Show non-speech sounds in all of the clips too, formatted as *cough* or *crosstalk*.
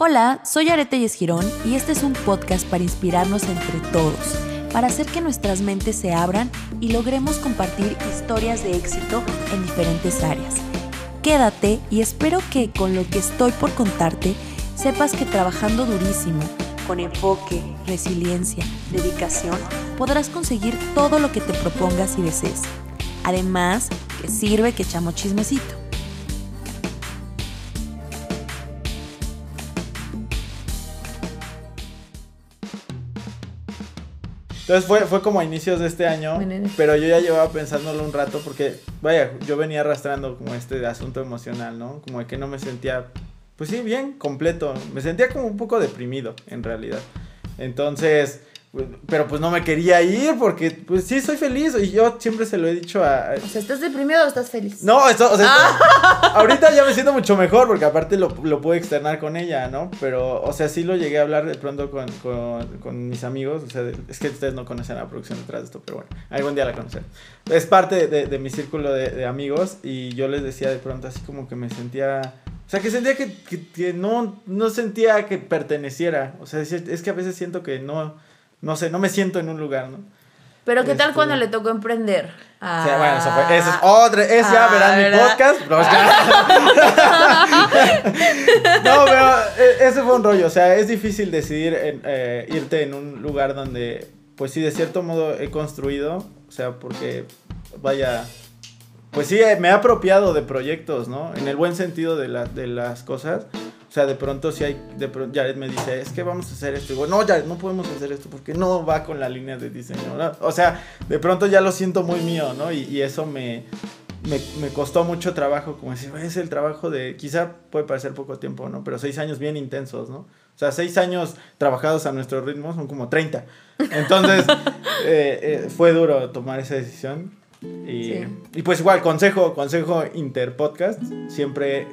Hola, soy Arete Girón y este es un podcast para inspirarnos entre todos, para hacer que nuestras mentes se abran y logremos compartir historias de éxito en diferentes áreas. Quédate y espero que con lo que estoy por contarte sepas que trabajando durísimo, con enfoque, resiliencia, dedicación, podrás conseguir todo lo que te propongas y desees. Además, que sirve que echamos chismecito. Entonces fue, fue como a inicios de este año, pero yo ya llevaba pensándolo un rato porque, vaya, yo venía arrastrando como este asunto emocional, ¿no? Como de que no me sentía, pues sí, bien, completo. Me sentía como un poco deprimido, en realidad. Entonces, pero pues no me quería ir porque, pues sí, soy feliz. Y yo siempre se lo he dicho a. O sea, ¿estás deprimido o estás feliz? No, esto, o sea, ah. *laughs* ahorita ya me siento mucho mejor porque aparte lo, lo puedo externar con ella, ¿no? Pero, o sea, sí lo llegué a hablar de pronto con, con, con mis amigos. O sea, es que ustedes no conocen la producción detrás de esto, pero bueno, algún día la conocerán. Es parte de, de mi círculo de, de, amigos y yo les decía de pronto así como que me sentía. O sea, que sentía que, que, que no, no sentía que perteneciera. O sea, es que a veces siento que no no sé, no me siento en un lugar, ¿no? Pero ¿qué tal cuando este, le tocó emprender? Ah. Sí, bueno, eso fue, eso es otra, es ya, ah, verán mi podcast. *laughs* No, pero e, ese fue un rollo, o sea, es difícil decidir eh, irte en un lugar donde, pues sí, de cierto modo he construido, o sea, porque, vaya, pues sí, me he apropiado de proyectos, ¿no? En el buen sentido de, la, de las cosas, o sea, de pronto si hay, de pronto Jared me dice, es que vamos a hacer esto. Y digo, no, Jared, no podemos hacer esto porque no va con la línea de diseño. ¿no? O sea, de pronto ya lo siento muy mío, ¿no? Y, y eso me, me, me, costó mucho trabajo, como decir, es el trabajo de, quizá puede parecer poco tiempo, ¿no? Pero seis años bien intensos, ¿no? O sea, seis años trabajados a nuestro ritmo son como 30. Entonces, *laughs* eh, eh, fue duro tomar esa decisión. Y, y pues igual, consejo, consejo interpodcast, siempre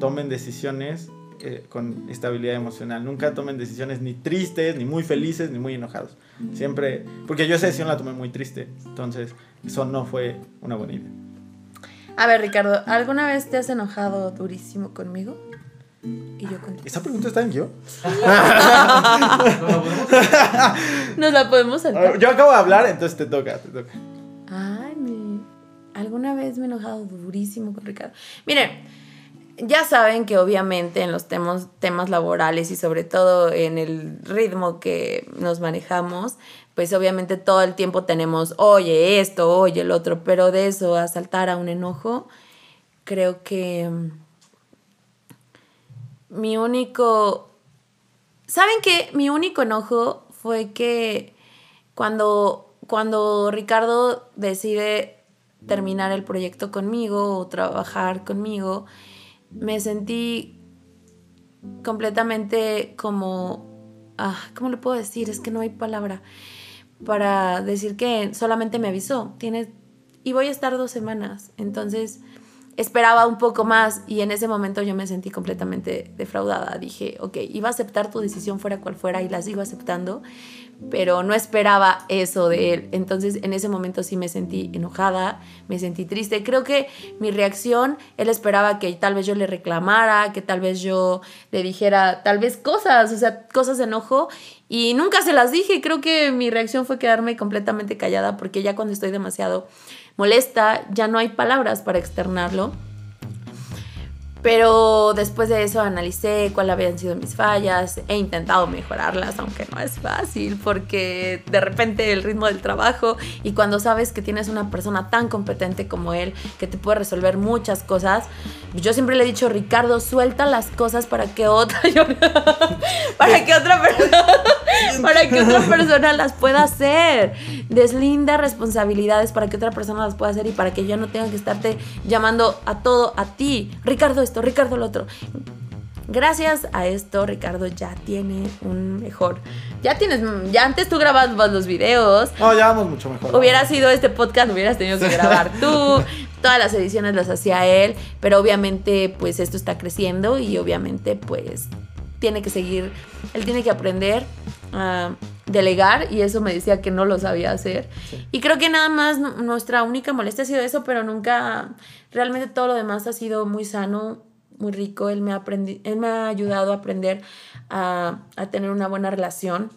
tomen decisiones eh, con estabilidad emocional. Nunca tomen decisiones ni tristes, ni muy felices, ni muy enojados. Siempre, porque yo esa decisión la tomé muy triste. Entonces, eso no fue una buena idea. A ver, Ricardo, ¿alguna vez te has enojado durísimo conmigo? Y yo contigo. ¿Esa pregunta está en yo? *laughs* Nos la podemos saltar. Yo acabo de hablar, entonces te toca, te toca. Ay, mi... ¿Alguna vez me he enojado durísimo con Ricardo? Mire, ya saben que obviamente en los temas, temas laborales y sobre todo en el ritmo que nos manejamos, pues obviamente todo el tiempo tenemos, oye esto, oye el otro, pero de eso a saltar a un enojo, creo que mm, mi único, ¿saben qué? Mi único enojo fue que cuando, cuando Ricardo decide terminar el proyecto conmigo o trabajar conmigo, me sentí completamente como, ah, ¿cómo le puedo decir? Es que no hay palabra para decir que solamente me avisó, tienes, y voy a estar dos semanas, entonces esperaba un poco más y en ese momento yo me sentí completamente defraudada. Dije, ok, iba a aceptar tu decisión fuera cual fuera y la sigo aceptando, pero no esperaba eso de él. Entonces en ese momento sí me sentí enojada, me sentí triste. Creo que mi reacción, él esperaba que tal vez yo le reclamara, que tal vez yo le dijera tal vez cosas, o sea, cosas de enojo. Y nunca se las dije. Creo que mi reacción fue quedarme completamente callada porque ya cuando estoy demasiado molesta, ya no hay palabras para externarlo. Pero después de eso analicé cuáles habían sido mis fallas, he intentado mejorarlas, aunque no es fácil, porque de repente el ritmo del trabajo y cuando sabes que tienes una persona tan competente como él, que te puede resolver muchas cosas, yo siempre le he dicho, Ricardo, suelta las cosas para que otra, *laughs* para que otra persona, *laughs* para que otra persona las pueda hacer. Deslinda responsabilidades para que otra persona las pueda hacer y para que yo no tenga que estarte llamando a todo a ti. Ricardo esto, Ricardo lo otro. Gracias a esto, Ricardo ya tiene un mejor. Ya tienes. Ya antes tú grababas los videos. No, ya vamos mucho mejor. Hubiera sido este podcast, hubieras tenido que grabar tú. *laughs* Todas las ediciones las hacía él. Pero obviamente, pues esto está creciendo y obviamente, pues tiene que seguir. Él tiene que aprender a delegar y eso me decía que no lo sabía hacer. Y creo que nada más nuestra única molestia ha sido eso, pero nunca. Realmente todo lo demás ha sido muy sano muy rico, él me ha, él me ha ayudado a aprender a, a tener una buena relación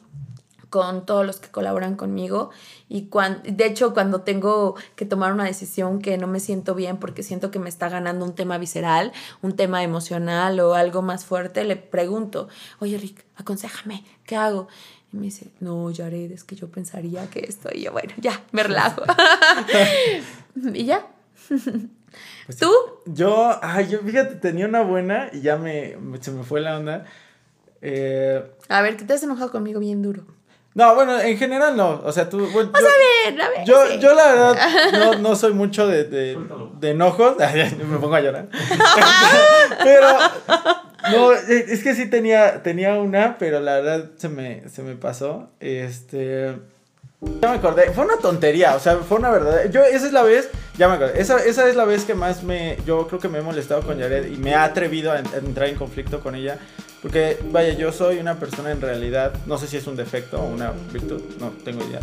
con todos los que colaboran conmigo y cuando, de hecho cuando tengo que tomar una decisión que no me siento bien porque siento que me está ganando un tema visceral, un tema emocional o algo más fuerte, le pregunto, oye Rick, aconsejame, ¿qué hago? Y me dice, no, Jared, es que yo pensaría que esto. Y yo, bueno, ya, me relajo. *laughs* y ya. Pues ¿Tú? Yo, ay, yo, fíjate, tenía una buena y ya me, se me fue la onda. Eh, a ver, ¿qué te has enojado conmigo bien duro? No, bueno, en general no. O sea, tú. Bueno, yo, a ver, a ver. Yo, yo la verdad *laughs* no, no soy mucho de, de, de enojos. *laughs* me pongo a llorar. *laughs* pero. No, es que sí tenía, tenía una, pero la verdad se me, se me pasó. Este. Ya me acordé, fue una tontería, o sea, fue una verdad. Yo, esa es la vez, ya me acordé, esa, esa es la vez que más me, yo creo que me he molestado con Jared y me ha atrevido a, entrar en conflicto con ella. Porque, vaya, yo soy una persona en realidad, no sé si es un defecto o una virtud, no tengo idea.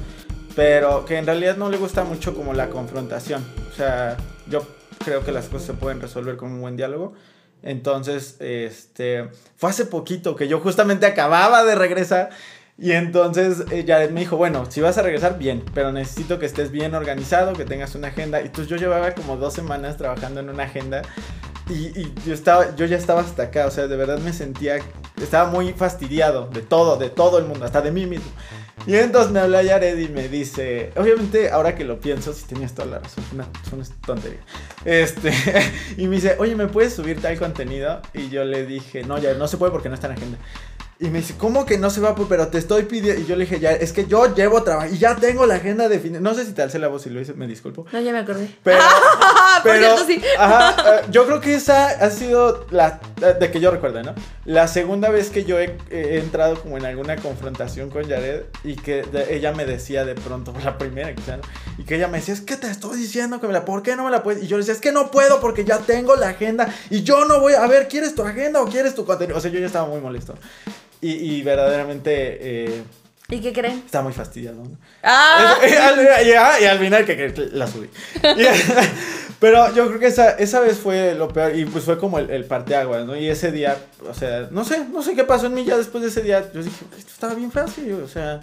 Pero que en realidad no le gusta mucho como la confrontación. O sea, yo creo que las cosas se pueden resolver con un buen diálogo. Entonces, este, fue hace poquito que yo justamente acababa de regresar y entonces ella eh, me dijo, bueno, si vas a regresar, bien, pero necesito que estés bien organizado, que tengas una agenda. Y entonces yo llevaba como dos semanas trabajando en una agenda y, yo, estaba, yo ya estaba hasta acá, o sea, de verdad me sentía, estaba muy fastidiado de todo, de todo el mundo, hasta de mí mismo. Y entonces me habla Yared y me dice, obviamente ahora que lo pienso, si tenías toda la razón, una, una tontería. Este, *laughs* y me dice, oye, ¿me puedes subir tal contenido? Y yo le dije, no, ya no se puede porque no está en agenda. Y me dice, ¿cómo que no se va? Pero te estoy pidiendo. Y yo le dije, ya, es que yo llevo trabajo y ya tengo la agenda definida. No sé si te alcé la voz y lo hice, me disculpo. No, ya me acordé. Pero, *laughs* *laughs* pero sí. *laughs* ajá, eh, yo creo que esa ha sido la, de que yo recuerdo, ¿no? La segunda vez que yo he, entrado como en alguna confrontación con Jared y que ella me decía de pronto, la primera quizá, ¿no? Y que ella me decía, es que te estoy diciendo que me la, ¿por qué no me la puedes? Y yo le decía, es que no puedo porque ya tengo la agenda y yo no voy, a ver, ¿quieres tu agenda o quieres tu contenido? O sea, yo ya estaba muy molesto. Y, y verdaderamente... Eh, ¿Y qué creen? Está muy fastidiado. ¿no? Ah. Y, al final que, la subí. *laughs* *laughs* pero yo creo que esa, esa vez fue lo peor y pues fue como el, el parteaguas, ¿no? Y ese día, o sea, no sé, no sé qué pasó en mí ya después de ese día. Yo dije, esto estaba bien fácil, o sea,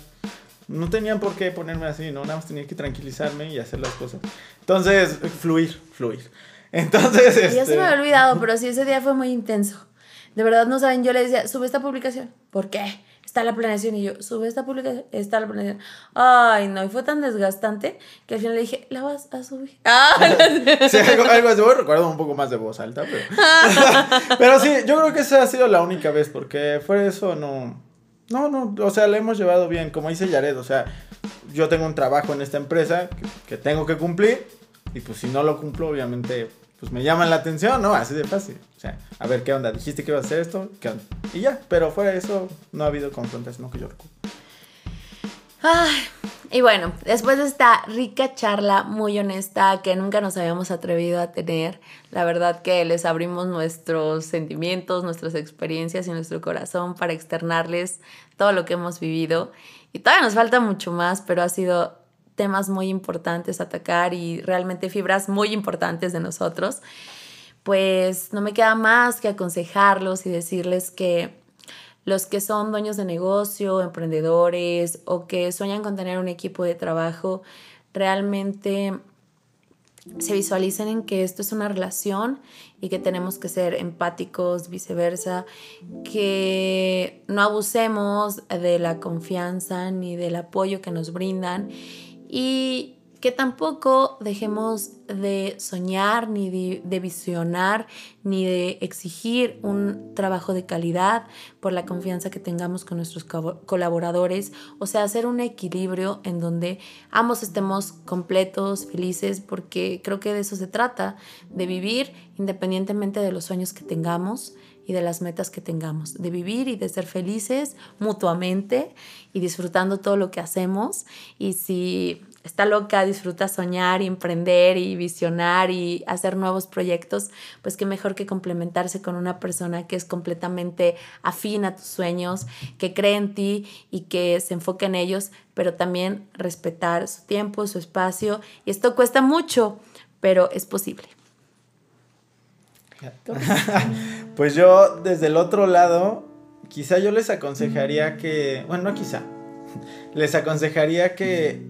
no tenían por qué ponerme así, ¿no? Nada más tenía que tranquilizarme y hacer las cosas. Entonces, fluir, fluir. Entonces, este... Ya se me había olvidado, *laughs* pero sí, ese día fue muy intenso. De verdad no saben, yo le decía, sube esta publicación. ¿Por qué? Está la planeación y yo, sube esta publicación, está la planeación. Ay, no, y fue tan desgastante que al final le dije, la vas a subir. *laughs* Ah, *laughs* sí, algo, algo así, recuerdo un poco más de voz alta, pero... *laughs* pero sí, yo creo que esa ha sido la única vez, porque fuera eso no... No, no, o sea, la hemos llevado bien, como dice Yared, o sea, yo tengo un trabajo en esta empresa que, que tengo que cumplir y pues si no lo cumplo, obviamente pues me llaman la atención, ¿no? Así de fácil. O sea, a ver, ¿qué onda? ¿Dijiste que iba a hacer esto? ¿Qué onda? Y ya, pero fuera de eso, no ha habido confrontación que yo y bueno, después de esta rica charla muy honesta que nunca nos habíamos atrevido a tener, la verdad que les abrimos nuestros sentimientos, nuestras experiencias y nuestro corazón para externarles todo lo que hemos vivido. Y todavía nos falta mucho más, pero ha sido temas muy importantes a atacar y realmente fibras muy importantes de nosotros, pues no me queda más que aconsejarlos y decirles que los que son dueños de negocio, emprendedores o que sueñan con tener un equipo de trabajo, realmente se visualicen en que esto es una relación y que tenemos que ser empáticos, viceversa, que no abusemos de la confianza ni del apoyo que nos brindan y que tampoco dejemos de soñar, ni de, visionar, ni de exigir un trabajo de calidad por la confianza que tengamos con nuestros colaboradores. O sea, hacer un equilibrio en donde ambos estemos completos, felices, porque creo que de eso se trata, de vivir independientemente de los sueños que tengamos y de las metas que tengamos, de vivir y de ser felices mutuamente y disfrutando todo lo que hacemos. Y si está loca, disfruta soñar y emprender y visionar y hacer nuevos proyectos, pues qué mejor que complementarse con una persona que es completamente afín a tus sueños, que cree en ti y que se enfoque en ellos, pero también respetar su tiempo, su espacio. Y esto cuesta mucho, pero es posible. *laughs* Pues yo, desde el otro lado, quizá yo les aconsejaría que, bueno, no quizá, *laughs* les aconsejaría que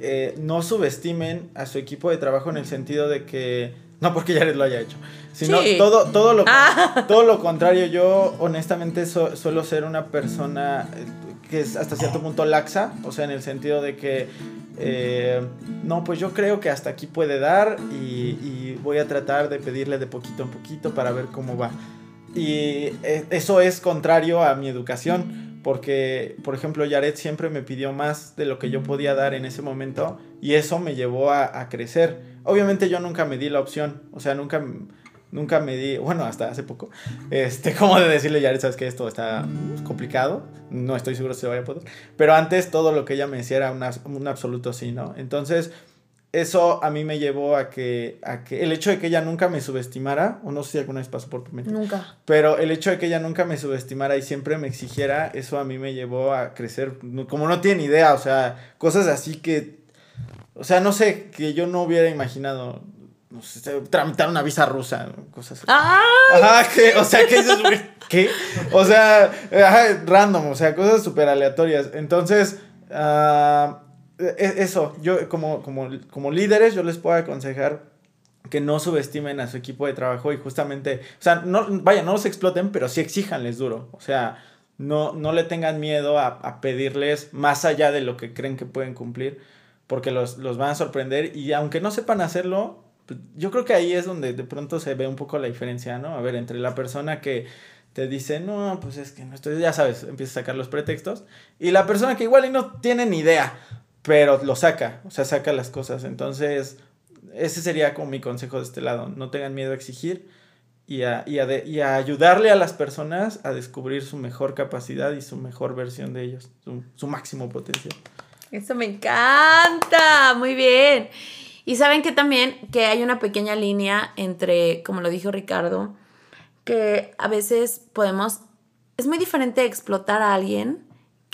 eh, no subestimen a su equipo de trabajo en el sentido de que, no porque Jared lo haya hecho, sino Sí. todo, todo, lo, Ah. *laughs* todo lo contrario. Yo honestamente su- suelo ser una persona eh, que es hasta cierto punto laxa, o sea, en el sentido de que, eh, no, pues yo creo que hasta aquí puede dar y, y voy a tratar de pedirle de poquito en poquito para ver cómo va. Y eso es contrario a mi educación, porque, por ejemplo, Jared siempre me pidió más de lo que yo podía dar en ese momento y eso me llevó a, a crecer. Obviamente yo nunca me di la opción, o sea, nunca, nunca me di, bueno, hasta hace poco, este, *laughs* como de decirle, Jared, sabes que esto está complicado, no estoy seguro si se vaya a poder, pero antes todo lo que ella me decía era un absoluto sí, ¿no? Entonces, eso a mí me llevó a que, a que el hecho de que ella nunca me subestimara, o no sé si alguna vez pasó por tu mente, Nunca. pero el hecho de que ella nunca me subestimara y siempre me exigiera, eso a mí me llevó a crecer, como no tiene idea, o sea, cosas así que, o sea, no sé, que yo no hubiera imaginado, no sé, tramitar una visa rusa, cosas así. ¡Ah! Ajá, que, o sea, que dices, güey, ¿qué? O sea, ajá, random, o sea, cosas súper aleatorias. Entonces, ah, eso, yo como, como, como líderes, yo les puedo aconsejar que no subestimen a su equipo de trabajo y justamente, o sea, no, vaya, no los exploten, pero sí exíjanles duro. O sea, no, no le tengan miedo a, a pedirles más allá de lo que creen que pueden cumplir, porque los, los van a sorprender y aunque no sepan hacerlo, pues, yo creo que ahí es donde de pronto se ve un poco la diferencia, ¿no? A ver, entre la persona que te dice, no, pues es que no estoy, ya sabes, empieza a sacar los pretextos, y la persona que igual y no tiene ni idea, pero lo saca, o sea, saca las cosas. Entonces, ese sería como mi consejo de este lado, no tengan miedo a exigir y a, ayudarle a las personas a descubrir su mejor capacidad y su mejor versión de ellos, su, su máximo potencial. Eso me encanta, muy bien. Y saben que también que hay una pequeña línea entre, como lo dijo Ricardo, que a veces podemos, es muy diferente explotar a alguien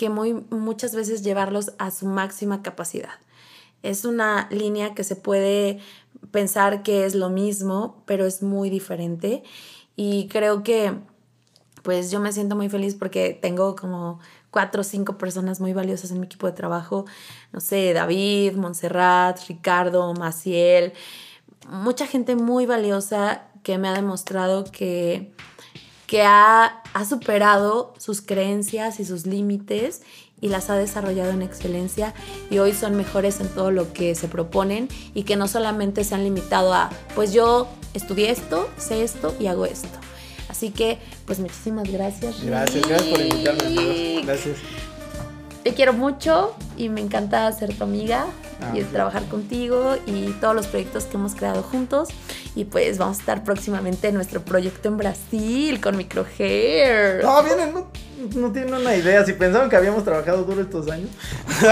que muy, muchas veces llevarlos a su máxima capacidad. Es una línea que se puede pensar que es lo mismo, pero es muy diferente. Y creo que pues yo me siento muy feliz porque tengo como cuatro o cinco personas muy valiosas en mi equipo de trabajo. No sé, David, Montserrat, Ricardo, Maciel. Mucha gente muy valiosa que me ha demostrado que, que ha, ha superado sus creencias y sus límites y las ha desarrollado en excelencia y hoy son mejores en todo lo que se proponen y que no solamente se han limitado a, pues yo estudié esto, sé esto y hago esto. Así que, pues muchísimas gracias. Gracias, gracias por invitarme. Gracias. Te quiero mucho y me encanta ser tu amiga Ah, y trabajar contigo y todos los proyectos que hemos creado juntos. Y pues vamos a estar próximamente en nuestro proyecto en Brasil con Microhair. No, vienen, no, no tienen una idea. Si pensaban que habíamos trabajado duro estos años,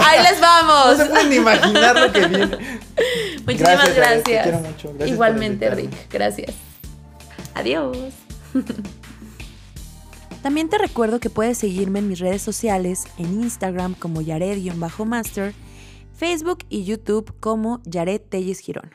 ¡Ahí les *laughs* no vamos! se pueden imaginar lo que viene. Muchísimas Gracias, te quiero mucho. Gracias Igualmente. Rick. Gracias. Adiós. *laughs* También te recuerdo que puedes seguirme en mis redes sociales, en Instagram como Yared-Master, Facebook y YouTube como Yared Telles Girón.